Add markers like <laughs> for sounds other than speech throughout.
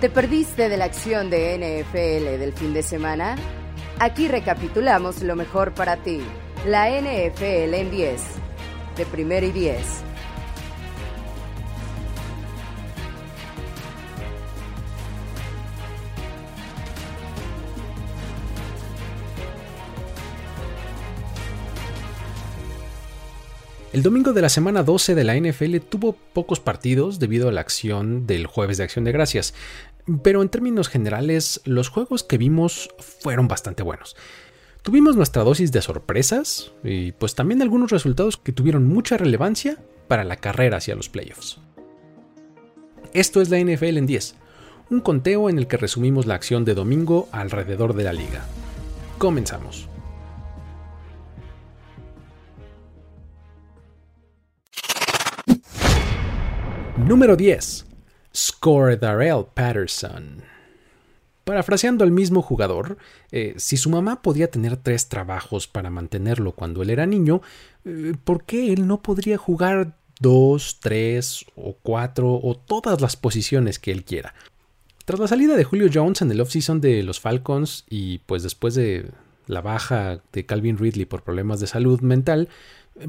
¿Te perdiste de la acción de NFL del fin de semana? Aquí recapitulamos lo mejor para ti. La NFL en 10. De primero y 10. El domingo de la semana 12 de la NFL tuvo pocos partidos debido a la acción del jueves de acción de gracias, pero en términos generales los juegos que vimos fueron bastante buenos. Tuvimos nuestra dosis de sorpresas y pues también algunos resultados que tuvieron mucha relevancia para la carrera hacia los playoffs. Esto es la NFL en 10, un conteo en el que resumimos la acción de domingo alrededor de la liga. Comenzamos. Número 10. Score Darrell Patterson. Parafraseando al mismo jugador, eh, si su mamá podía tener tres trabajos para mantenerlo cuando él era niño, eh, ¿por qué él no podría jugar dos, tres o cuatro o todas las posiciones que él quiera? Tras la salida de Julio Jones en el offseason de los Falcons y pues después de la baja de Calvin Ridley por problemas de salud mental,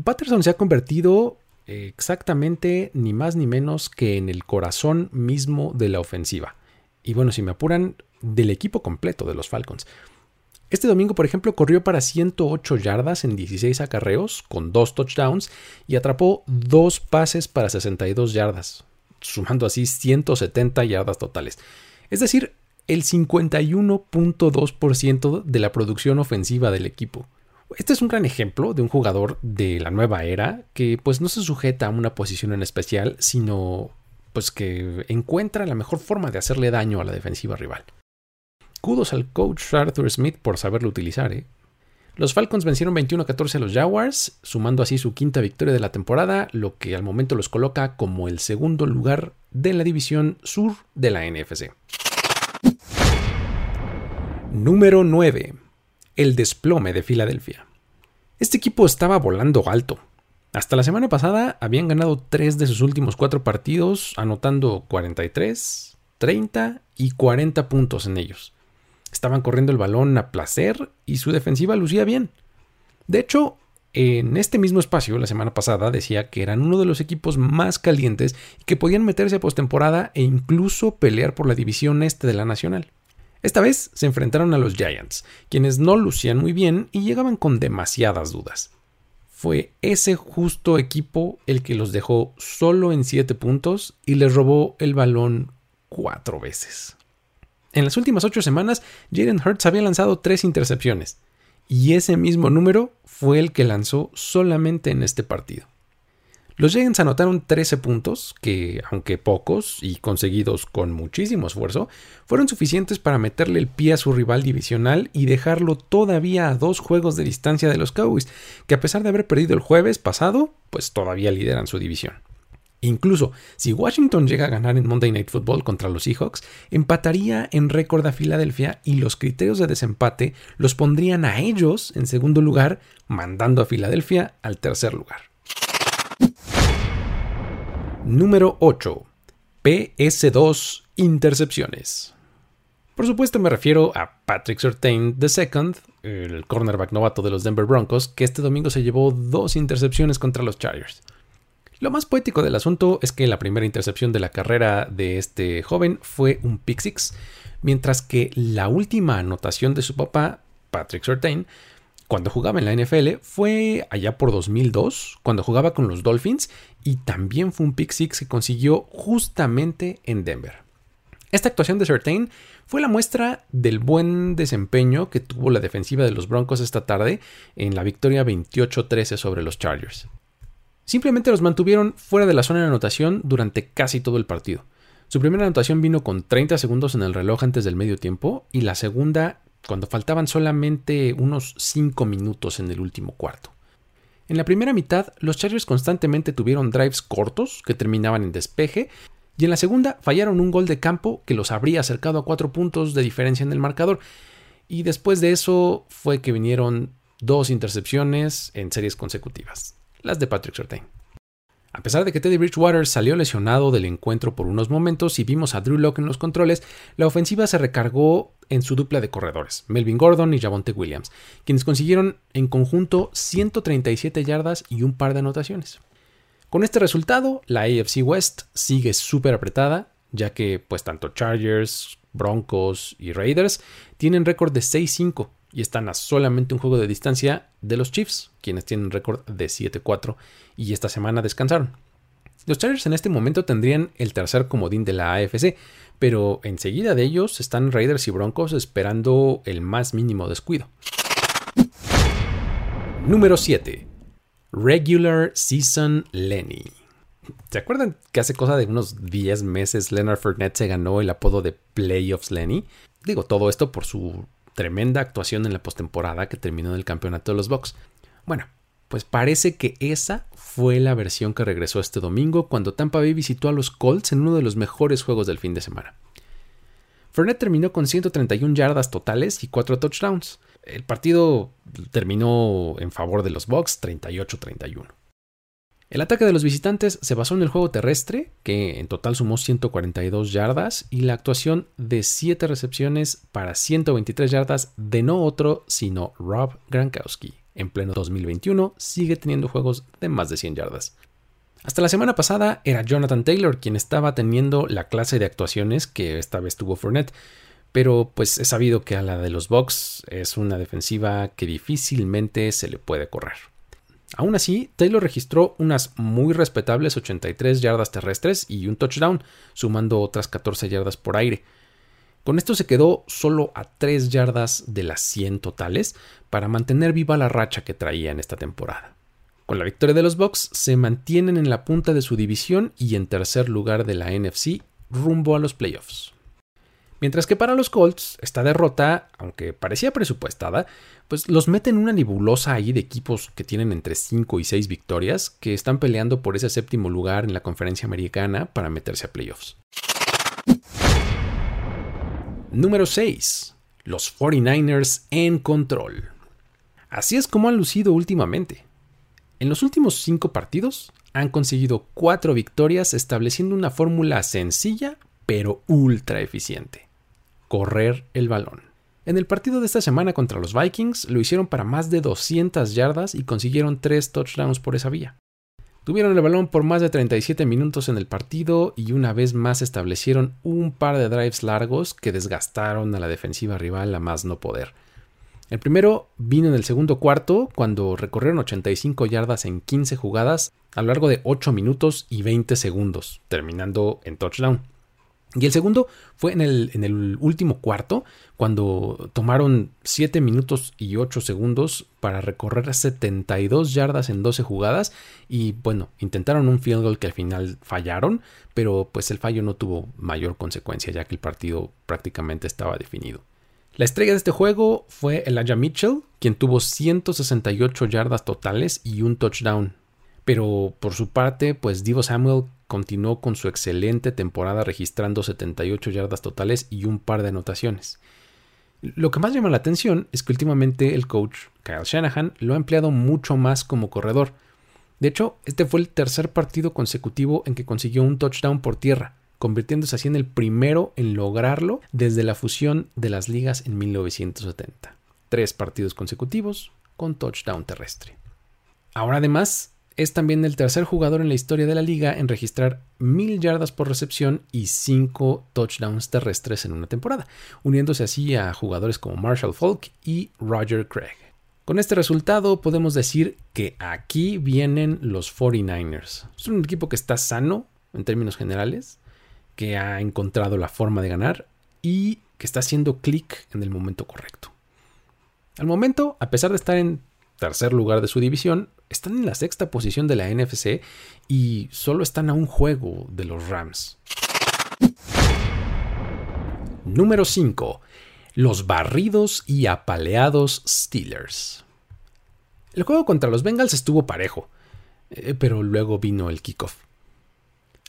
Patterson se ha convertido exactamente ni más ni menos que en el corazón mismo de la ofensiva. Y bueno, si me apuran, del equipo completo de los Falcons. Este domingo, por ejemplo, corrió para 108 yardas en 16 acarreos, con dos touchdowns, y atrapó dos pases para 62 yardas, sumando así 170 yardas totales. Es decir, el 51.2% de la producción ofensiva del equipo. Este es un gran ejemplo de un jugador de la nueva era que pues no se sujeta a una posición en especial, sino pues que encuentra la mejor forma de hacerle daño a la defensiva rival. Kudos al coach Arthur Smith por saberlo utilizar, ¿eh? Los Falcons vencieron 21-14 a los Jaguars, sumando así su quinta victoria de la temporada, lo que al momento los coloca como el segundo lugar de la división sur de la NFC. Número 9 el desplome de Filadelfia. Este equipo estaba volando alto. Hasta la semana pasada habían ganado tres de sus últimos cuatro partidos, anotando 43, 30 y 40 puntos en ellos. Estaban corriendo el balón a placer y su defensiva lucía bien. De hecho, en este mismo espacio, la semana pasada, decía que eran uno de los equipos más calientes y que podían meterse a postemporada e incluso pelear por la división este de la Nacional. Esta vez se enfrentaron a los Giants, quienes no lucían muy bien y llegaban con demasiadas dudas. Fue ese justo equipo el que los dejó solo en 7 puntos y les robó el balón cuatro veces. En las últimas ocho semanas, Jaden Hurts había lanzado tres intercepciones, y ese mismo número fue el que lanzó solamente en este partido. Los Giants anotaron 13 puntos, que, aunque pocos y conseguidos con muchísimo esfuerzo, fueron suficientes para meterle el pie a su rival divisional y dejarlo todavía a dos juegos de distancia de los Cowboys, que a pesar de haber perdido el jueves pasado, pues todavía lideran su división. Incluso si Washington llega a ganar en Monday Night Football contra los Seahawks, empataría en récord a Filadelfia y los criterios de desempate los pondrían a ellos en segundo lugar, mandando a Filadelfia al tercer lugar. Número 8. PS2 Intercepciones. Por supuesto me refiero a Patrick Surtain II, el cornerback novato de los Denver Broncos, que este domingo se llevó dos intercepciones contra los Chargers. Lo más poético del asunto es que la primera intercepción de la carrera de este joven fue un pick six, mientras que la última anotación de su papá, Patrick Surtain, cuando jugaba en la NFL fue allá por 2002, cuando jugaba con los Dolphins, y también fue un pick six que consiguió justamente en Denver. Esta actuación de Certain fue la muestra del buen desempeño que tuvo la defensiva de los Broncos esta tarde en la victoria 28-13 sobre los Chargers. Simplemente los mantuvieron fuera de la zona de anotación durante casi todo el partido. Su primera anotación vino con 30 segundos en el reloj antes del medio tiempo y la segunda cuando faltaban solamente unos 5 minutos en el último cuarto. En la primera mitad, los Chargers constantemente tuvieron drives cortos que terminaban en despeje, y en la segunda fallaron un gol de campo que los habría acercado a 4 puntos de diferencia en el marcador. Y después de eso fue que vinieron dos intercepciones en series consecutivas, las de Patrick Surtain. A pesar de que Teddy Bridgewater salió lesionado del encuentro por unos momentos y vimos a Drew Locke en los controles, la ofensiva se recargó en su dupla de corredores, Melvin Gordon y Javonte Williams, quienes consiguieron en conjunto 137 yardas y un par de anotaciones. Con este resultado, la AFC West sigue súper apretada, ya que pues tanto Chargers, Broncos y Raiders tienen récord de 6-5 y están a solamente un juego de distancia de los Chiefs, quienes tienen récord de 7-4 y esta semana descansaron. Los Chargers en este momento tendrían el tercer comodín de la AFC, pero enseguida de ellos están Raiders y Broncos esperando el más mínimo descuido. Número 7. Regular Season Lenny. ¿Se acuerdan que hace cosa de unos 10 meses Leonard Fournette se ganó el apodo de Playoffs Lenny? Digo todo esto por su tremenda actuación en la postemporada que terminó en el campeonato de los Bucks. Bueno, pues parece que esa fue la versión que regresó este domingo cuando Tampa Bay visitó a los Colts en uno de los mejores juegos del fin de semana. Fournette terminó con 131 yardas totales y 4 touchdowns. El partido terminó en favor de los Bucks 38-31. El ataque de los visitantes se basó en el juego terrestre, que en total sumó 142 yardas, y la actuación de 7 recepciones para 123 yardas de no otro sino Rob Gronkowski. En pleno 2021 sigue teniendo juegos de más de 100 yardas. Hasta la semana pasada era Jonathan Taylor quien estaba teniendo la clase de actuaciones que esta vez tuvo Fournette, pero pues he sabido que a la de los Bucks es una defensiva que difícilmente se le puede correr. Aún así, Taylor registró unas muy respetables 83 yardas terrestres y un touchdown, sumando otras 14 yardas por aire. Con esto se quedó solo a 3 yardas de las 100 totales para mantener viva la racha que traía en esta temporada. Con la victoria de los Bucks se mantienen en la punta de su división y en tercer lugar de la NFC rumbo a los playoffs. Mientras que para los Colts, esta derrota, aunque parecía presupuestada, pues los mete en una nebulosa ahí de equipos que tienen entre 5 y 6 victorias, que están peleando por ese séptimo lugar en la conferencia americana para meterse a playoffs. Número 6. Los 49ers en control. Así es como han lucido últimamente. En los últimos 5 partidos han conseguido 4 victorias estableciendo una fórmula sencilla pero ultra eficiente correr el balón. En el partido de esta semana contra los Vikings lo hicieron para más de 200 yardas y consiguieron 3 touchdowns por esa vía. Tuvieron el balón por más de 37 minutos en el partido y una vez más establecieron un par de drives largos que desgastaron a la defensiva rival a más no poder. El primero vino en el segundo cuarto cuando recorrieron 85 yardas en 15 jugadas a lo largo de 8 minutos y 20 segundos, terminando en touchdown. Y el segundo fue en el, en el, último cuarto, cuando tomaron 7 minutos y 8 segundos para recorrer 72 yardas en 12 jugadas. Y bueno, intentaron un field goal que al final fallaron, pero pues el fallo no tuvo mayor consecuencia, ya que el partido prácticamente estaba definido. La estrella de este juego fue Elijah Mitchell, quien tuvo 168 yardas totales y un touchdown. Pero por su parte, pues Divo Samuel continuó con su excelente temporada registrando 78 yardas totales y un par de anotaciones. Lo que más llama la atención es que últimamente el coach Kyle Shanahan lo ha empleado mucho más como corredor. De hecho, este fue el tercer partido consecutivo en que consiguió un touchdown por tierra, convirtiéndose así en el primero en lograrlo desde la fusión de las ligas en 1970. Tres partidos consecutivos con touchdown terrestre. Ahora además es también el tercer jugador en la historia de la liga en registrar mil yardas por recepción y cinco touchdowns terrestres en una temporada, uniéndose así a jugadores como Marshall Falk y Roger Craig. Con este resultado podemos decir que aquí vienen los 49ers. Es un equipo que está sano en términos generales, que ha encontrado la forma de ganar y que está haciendo clic en el momento correcto. Al momento, a pesar de estar en tercer lugar de su división, están en la sexta posición de la NFC y solo están a un juego de los Rams. Número 5. Los barridos y apaleados Steelers. El juego contra los Bengals estuvo parejo, eh, pero luego vino el kickoff.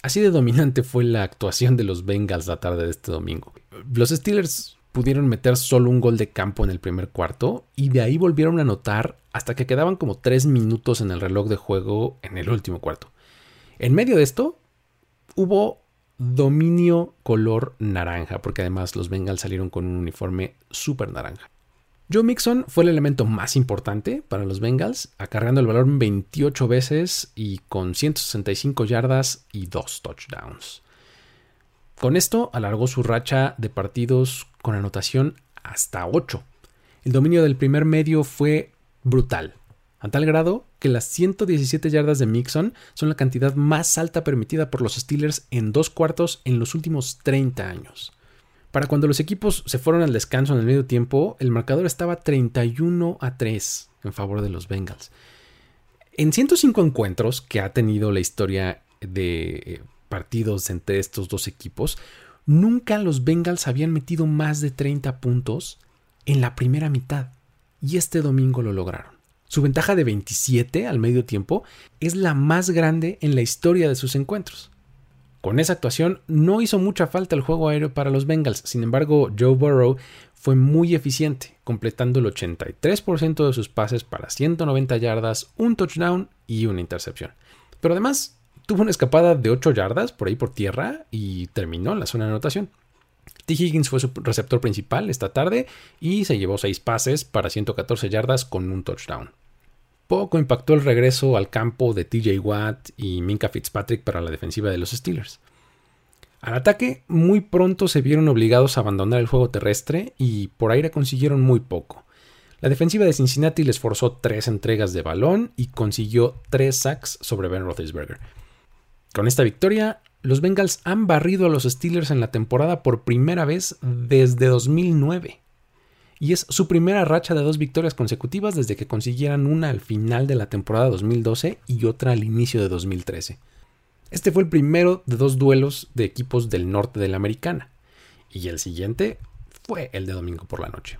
Así de dominante fue la actuación de los Bengals la tarde de este domingo. Los Steelers pudieron meter solo un gol de campo en el primer cuarto y de ahí volvieron a anotar hasta que quedaban como 3 minutos en el reloj de juego en el último cuarto. En medio de esto, hubo dominio color naranja, porque además los Bengals salieron con un uniforme súper naranja. Joe Mixon fue el elemento más importante para los Bengals, acarreando el balón 28 veces y con 165 yardas y 2 touchdowns. Con esto alargó su racha de partidos con anotación hasta 8. El dominio del primer medio fue brutal, a tal grado que las 117 yardas de Mixon son la cantidad más alta permitida por los Steelers en dos cuartos en los últimos 30 años. Para cuando los equipos se fueron al descanso en el medio tiempo, el marcador estaba 31 a 3 en favor de los Bengals. En 105 encuentros que ha tenido la historia de eh, partidos entre estos dos equipos, nunca los Bengals habían metido más de 30 puntos en la primera mitad. Y este domingo lo lograron. Su ventaja de 27 al medio tiempo es la más grande en la historia de sus encuentros. Con esa actuación no hizo mucha falta el juego aéreo para los Bengals, sin embargo Joe Burrow fue muy eficiente, completando el 83% de sus pases para 190 yardas, un touchdown y una intercepción. Pero además tuvo una escapada de 8 yardas por ahí por tierra y terminó en la zona de anotación. T. Higgins fue su receptor principal esta tarde y se llevó 6 pases para 114 yardas con un touchdown. Poco impactó el regreso al campo de TJ Watt y Minka Fitzpatrick para la defensiva de los Steelers. Al ataque, muy pronto se vieron obligados a abandonar el juego terrestre y por aire consiguieron muy poco. La defensiva de Cincinnati les forzó tres entregas de balón y consiguió tres sacks sobre Ben Roethlisberger. Con esta victoria, los Bengals han barrido a los Steelers en la temporada por primera vez desde 2009 y es su primera racha de dos victorias consecutivas desde que consiguieran una al final de la temporada 2012 y otra al inicio de 2013. Este fue el primero de dos duelos de equipos del norte de la americana, y el siguiente fue el de domingo por la noche.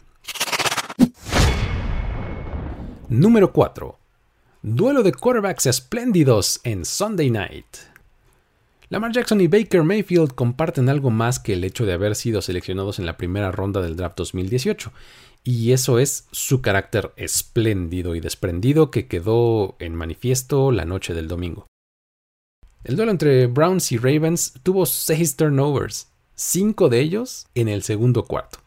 Número 4. Duelo de quarterbacks espléndidos en Sunday Night. Lamar Jackson y Baker Mayfield comparten algo más que el hecho de haber sido seleccionados en la primera ronda del draft 2018, y eso es su carácter espléndido y desprendido que quedó en manifiesto la noche del domingo. El duelo entre Browns y Ravens tuvo seis turnovers, cinco de ellos en el segundo cuarto.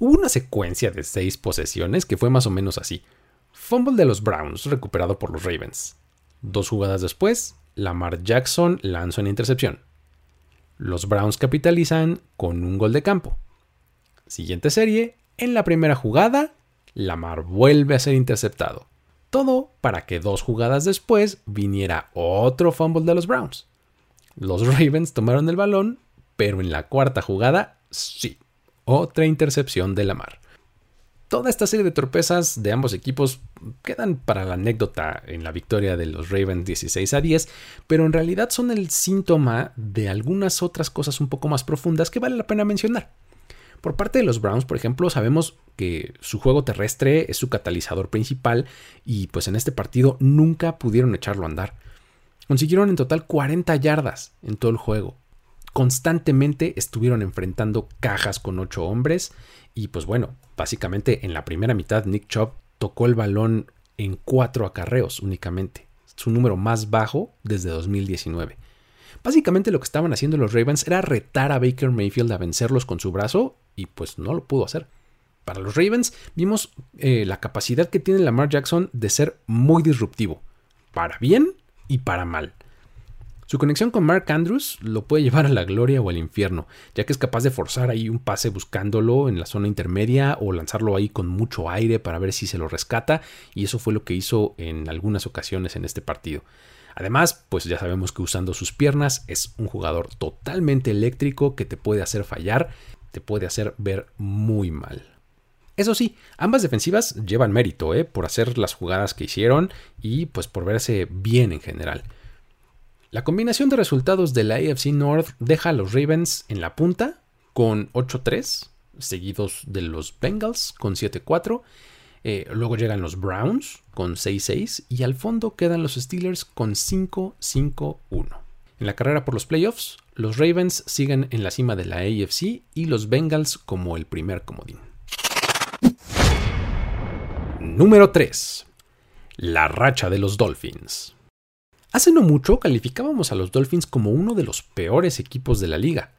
Hubo una secuencia de seis posesiones que fue más o menos así. Fumble de los Browns recuperado por los Ravens. Dos jugadas después, Lamar Jackson lanza una intercepción. Los Browns capitalizan con un gol de campo. Siguiente serie, en la primera jugada, Lamar vuelve a ser interceptado. Todo para que dos jugadas después viniera otro fumble de los Browns. Los <laughs> Ravens tomaron el balón, pero en la cuarta jugada, sí, otra intercepción de Lamar. Toda esta serie de torpezas de ambos equipos quedan para la anécdota en la victoria de los Ravens 16 a 10, pero en realidad son el síntoma de algunas otras cosas un poco más profundas que vale la pena mencionar. Por parte de los Browns, por ejemplo, sabemos que su juego terrestre es su catalizador principal y pues en este partido nunca pudieron echarlo a andar. Consiguieron en total 40 yardas en todo el juego. Constantemente estuvieron enfrentando cajas con 8 hombres y pues bueno, básicamente en la primera mitad Nick Chubb tocó el balón en cuatro acarreos únicamente, su número más bajo desde 2019. Básicamente lo que estaban haciendo los Ravens era retar a Baker Mayfield a vencerlos con su brazo y pues no lo pudo hacer. Para los Ravens vimos eh, la capacidad que tiene Lamar Jackson de ser muy disruptivo, para bien y para mal. Su conexión con Mark Andrews lo puede llevar a la gloria o al infierno, ya que es capaz de forzar ahí un pase buscándolo en la zona intermedia o lanzarlo ahí con mucho aire para ver si se lo rescata, y eso fue lo que hizo en algunas ocasiones en este partido. Además, pues ya sabemos que usando sus piernas es un jugador totalmente eléctrico que te puede hacer fallar, te puede hacer ver muy mal. Eso sí, ambas defensivas llevan mérito ¿eh? por hacer las jugadas que hicieron y pues por verse bien en general. La combinación de resultados de la AFC North deja a los Ravens en la punta con 8-3, seguidos de los Bengals con 7-4. Eh, luego llegan los Browns con 6-6 y al fondo quedan los Steelers con 5-5-1. En la carrera por los playoffs, los Ravens siguen en la cima de la AFC y los Bengals como el primer comodín. Número 3. La racha de los Dolphins. Hace no mucho calificábamos a los Dolphins como uno de los peores equipos de la liga.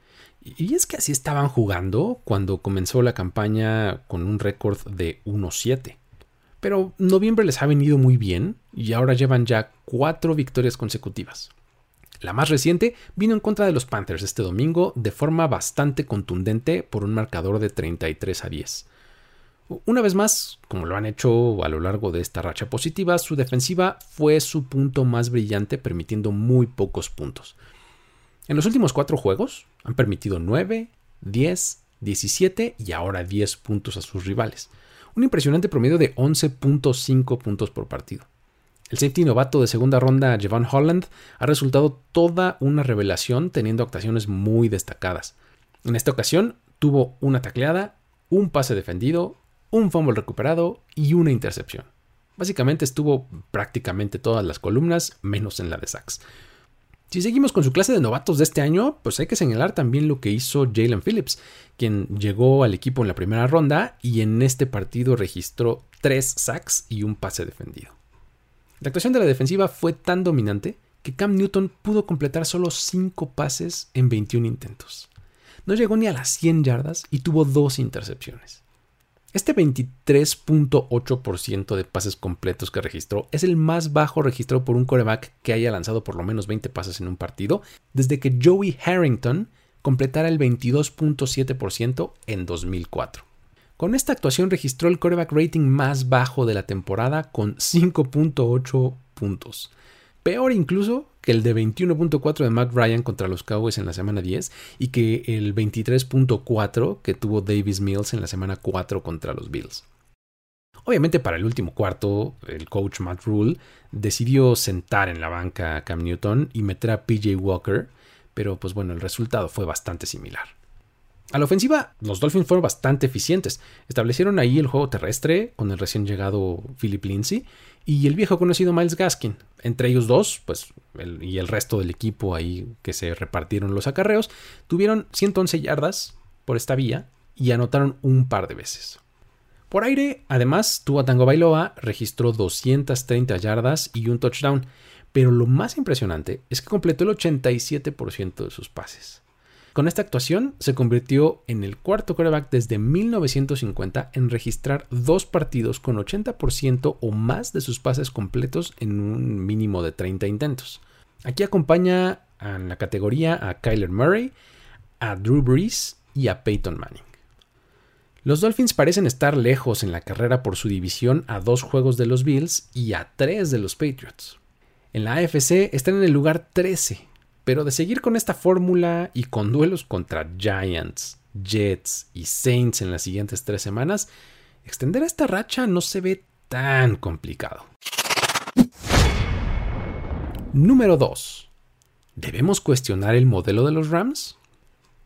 Y es que así estaban jugando cuando comenzó la campaña con un récord de 1-7. Pero noviembre les ha venido muy bien y ahora llevan ya cuatro victorias consecutivas. La más reciente vino en contra de los Panthers este domingo de forma bastante contundente por un marcador de 33 a 10. Una vez más, como lo han hecho a lo largo de esta racha positiva, su defensiva fue su punto más brillante, permitiendo muy pocos puntos. En los últimos cuatro juegos han permitido 9, 10, 17 y ahora 10 puntos a sus rivales. Un impresionante promedio de 11.5 puntos por partido. El safety novato de segunda ronda, Javon Holland, ha resultado toda una revelación teniendo actuaciones muy destacadas. En esta ocasión tuvo una tacleada, un pase defendido, un fumble recuperado y una intercepción. Básicamente estuvo prácticamente todas las columnas, menos en la de sacks. Si seguimos con su clase de novatos de este año, pues hay que señalar también lo que hizo Jalen Phillips, quien llegó al equipo en la primera ronda y en este partido registró tres sacks y un pase defendido. La actuación de la defensiva fue tan dominante que Cam Newton pudo completar solo 5 pases en 21 intentos. No llegó ni a las 100 yardas y tuvo dos intercepciones. Este 23.8% de pases completos que registró es el más bajo registrado por un coreback que haya lanzado por lo menos 20 pases en un partido desde que Joey Harrington completara el 22.7% en 2004. Con esta actuación registró el coreback rating más bajo de la temporada con 5.8 puntos. Peor incluso que el de 21.4 de Matt Ryan contra los Cowboys en la semana 10 y que el 23.4 que tuvo Davis Mills en la semana 4 contra los Bills. Obviamente para el último cuarto, el coach Matt Rule decidió sentar en la banca a Cam Newton y meter a PJ Walker, pero pues bueno, el resultado fue bastante similar. A la ofensiva, los Dolphins fueron bastante eficientes. Establecieron ahí el juego terrestre con el recién llegado Philip Lindsay y el viejo conocido Miles Gaskin. Entre ellos dos, pues, y el resto del equipo ahí que se repartieron los acarreos, tuvieron 111 yardas por esta vía y anotaron un par de veces. Por aire, además, Tua Tango Bailoa registró 230 yardas y un touchdown, pero lo más impresionante es que completó el 87% de sus pases. Con esta actuación se convirtió en el cuarto quarterback desde 1950 en registrar dos partidos con 80% o más de sus pases completos en un mínimo de 30 intentos. Aquí acompaña en la categoría a Kyler Murray, a Drew Brees y a Peyton Manning. Los Dolphins parecen estar lejos en la carrera por su división a dos juegos de los Bills y a tres de los Patriots. En la AFC están en el lugar 13 pero de seguir con esta fórmula y con duelos contra Giants, Jets y Saints en las siguientes tres semanas, extender esta racha no se ve tan complicado. Número 2. ¿Debemos cuestionar el modelo de los Rams?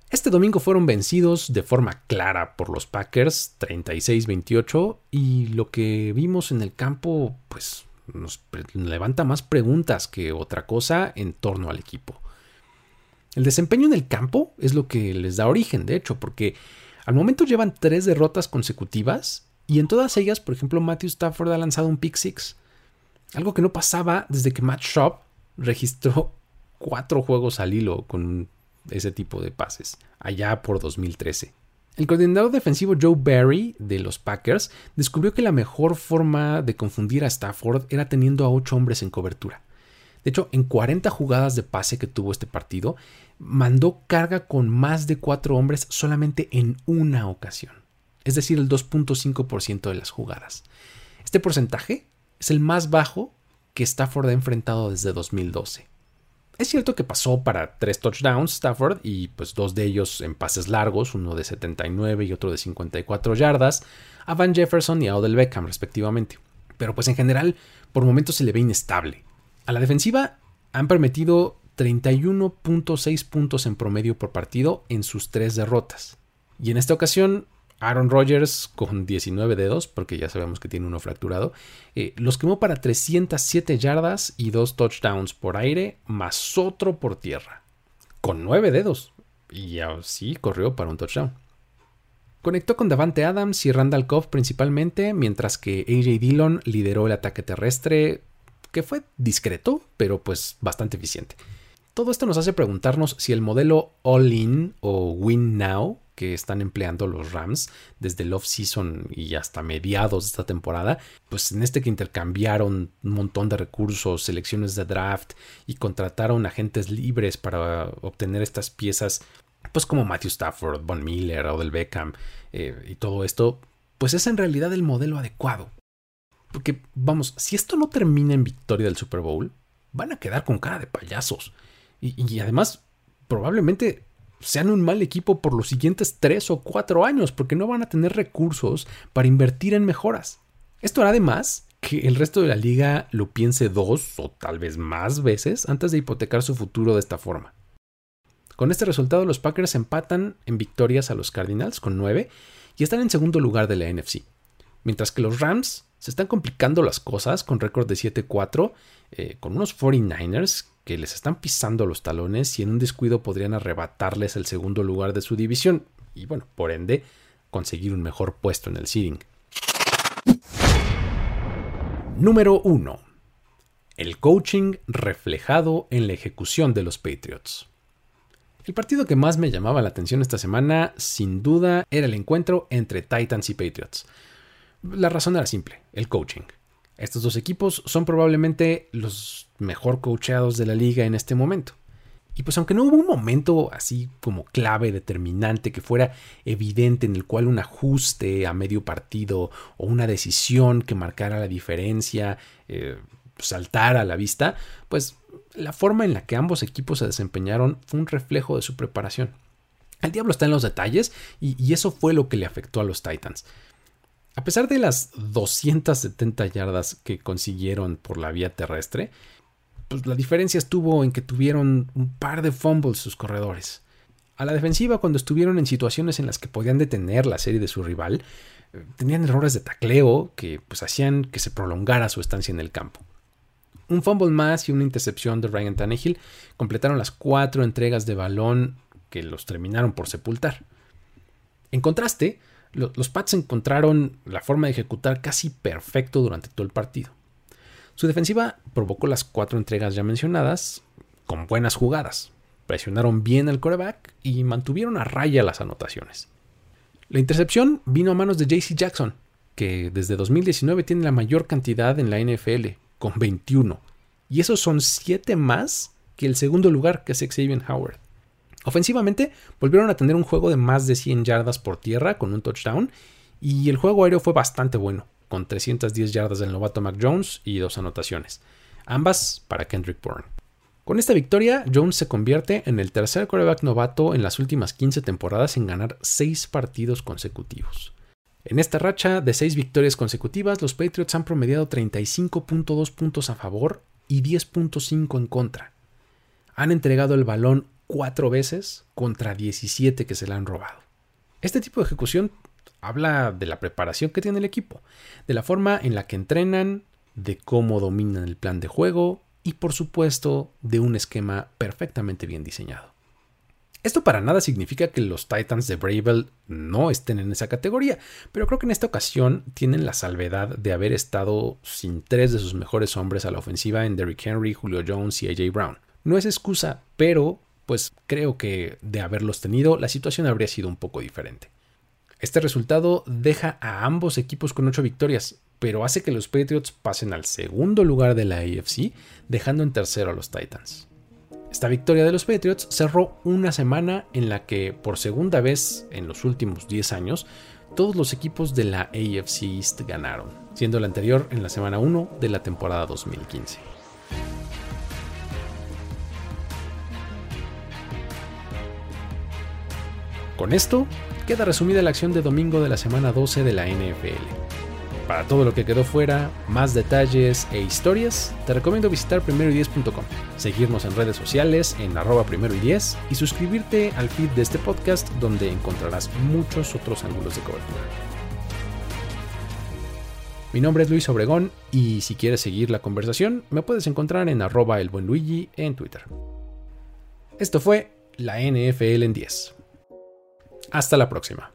Este domingo fueron vencidos de forma clara por los Packers 36-28 y lo que vimos en el campo pues nos levanta más preguntas que otra cosa en torno al equipo. El desempeño en el campo es lo que les da origen, de hecho, porque al momento llevan tres derrotas consecutivas y en todas ellas, por ejemplo, Matthew Stafford ha lanzado un pick six. Algo que no pasaba desde que Matt Schaub registró cuatro juegos al hilo con ese tipo de pases, allá por 2013. El coordinador defensivo Joe Barry de los Packers descubrió que la mejor forma de confundir a Stafford era teniendo a ocho hombres en cobertura. De hecho, en 40 jugadas de pase que tuvo este partido, mandó carga con más de cuatro hombres solamente en una ocasión, es decir, el 2.5% de las jugadas. Este porcentaje es el más bajo que Stafford ha enfrentado desde 2012. Es cierto que pasó para tres touchdowns Stafford y pues dos de ellos en pases largos, uno de 79 y otro de 54 yardas, a Van Jefferson y a Odell Beckham respectivamente. Pero pues en general por momentos se le ve inestable. A la defensiva han permitido 31.6 puntos en promedio por partido en sus tres derrotas. Y en esta ocasión, Aaron Rodgers con 19 dedos, porque ya sabemos que tiene uno fracturado, eh, los quemó para 307 yardas y dos touchdowns por aire, más otro por tierra. Con 9 dedos. Y así corrió para un touchdown. Conectó con Davante Adams y Randall Cobb principalmente, mientras que AJ Dillon lideró el ataque terrestre que fue discreto, pero pues bastante eficiente. Todo esto nos hace preguntarnos si el modelo All-In o Win Now que están empleando los Rams desde el off-season y hasta mediados de esta temporada, pues en este que intercambiaron un montón de recursos, selecciones de draft y contrataron agentes libres para obtener estas piezas, pues como Matthew Stafford, Von Miller, Odell Beckham eh, y todo esto, pues es en realidad el modelo adecuado. Porque vamos, si esto no termina en victoria del Super Bowl, van a quedar con cara de payasos. Y, además, probablemente sean un mal equipo por los siguientes 3 o 4 años porque no van a tener recursos para invertir en mejoras. Esto hará además que el resto de la liga lo piense dos o tal vez más veces antes de hipotecar su futuro de esta forma. Con este resultado los Packers empatan en victorias a los Cardinals con 9 y están en segundo lugar de la NFC, mientras que los Rams se están complicando las cosas con récord de 7-4 eh, con unos 49ers que les están pisando los talones y en un descuido podrían arrebatarles el segundo lugar de su división y bueno, por ende, conseguir un mejor puesto en el seeding. Número 1. El coaching reflejado en la ejecución de los Patriots. El partido que más me llamaba la atención esta semana, sin duda, era el encuentro entre Titans y Patriots. La razón era simple, el coaching. Estos dos equipos son probablemente los mejor coacheados de la liga en este momento. Y pues aunque no hubo un momento así como clave, determinante, que fuera evidente en el cual un ajuste a medio partido o una decisión que marcara la diferencia eh, saltara a la vista, pues la forma en la que ambos equipos se desempeñaron fue un reflejo de su preparación. El diablo está en los detalles y eso fue lo que le afectó a los Titans. A pesar de las 270 yardas que consiguieron por la vía terrestre, pues la diferencia estuvo en que tuvieron un par de fumbles sus corredores. A la defensiva, cuando estuvieron en situaciones en las que podían detener la serie de su rival, eh, tenían errores de tacleo que pues, hacían que se prolongara su estancia en el campo. Un fumble más y una intercepción de Ryan Tannehill completaron las cuatro entregas de balón que los terminaron por sepultar. En contraste, los Pats encontraron la forma de ejecutar casi perfecto durante todo el partido. Su defensiva provocó las cuatro entregas ya mencionadas con buenas jugadas. Presionaron bien al coreback y mantuvieron a raya las anotaciones. La intercepción vino a manos de JC Jackson, que desde 2019 tiene la mayor cantidad en la NFL, con 21. Y esos son 7 más que el segundo lugar, que es Xavier Howard. Ofensivamente, volvieron a tener un juego de más de 100 yardas por tierra con un touchdown y el juego aéreo fue bastante bueno, con 310 yardas del novato Mac Jones y dos anotaciones, ambas para Kendrick Bourne. Con esta victoria, Jones se convierte en el tercer quarterback novato en las últimas 15 temporadas en ganar 6 partidos consecutivos. En esta racha de 6 victorias consecutivas, los Patriots han promediado 35.2 puntos a favor y 10.5 en contra. Han entregado el balón cuatro veces contra 17 que se le han robado. Este tipo de ejecución habla de la preparación que tiene el equipo, de la forma en la que entrenan, de cómo dominan el plan de juego y por supuesto de un esquema perfectamente bien diseñado. Esto para nada significa que los Titans de Bravel no estén en esa categoría, pero creo que en esta ocasión tienen la salvedad de haber estado sin tres de sus mejores hombres a la ofensiva en Derrick Henry, Julio Jones y AJ Brown. No es excusa, pero pues creo que de haberlos tenido la situación habría sido un poco diferente. Este resultado deja a ambos equipos con 8 victorias, pero hace que los Patriots pasen al segundo lugar de la AFC, dejando en tercero a los Titans. Esta victoria de los Patriots cerró una semana en la que, por segunda vez en los últimos 10 años, todos los equipos de la AFC East ganaron, siendo la anterior en la semana 1 de la temporada 2015. Con esto, queda resumida la acción de domingo de la semana 12 de la NFL. Para todo lo que quedó fuera, más detalles e historias, te recomiendo visitar primero10.com, seguirnos en redes sociales en arroba primero y 10 y suscribirte al feed de este podcast donde encontrarás muchos otros ángulos de cobertura. Mi nombre es Luis Obregón y si quieres seguir la conversación me puedes encontrar en arroba el buen Luigi en Twitter. Esto fue la NFL en 10. Hasta la próxima.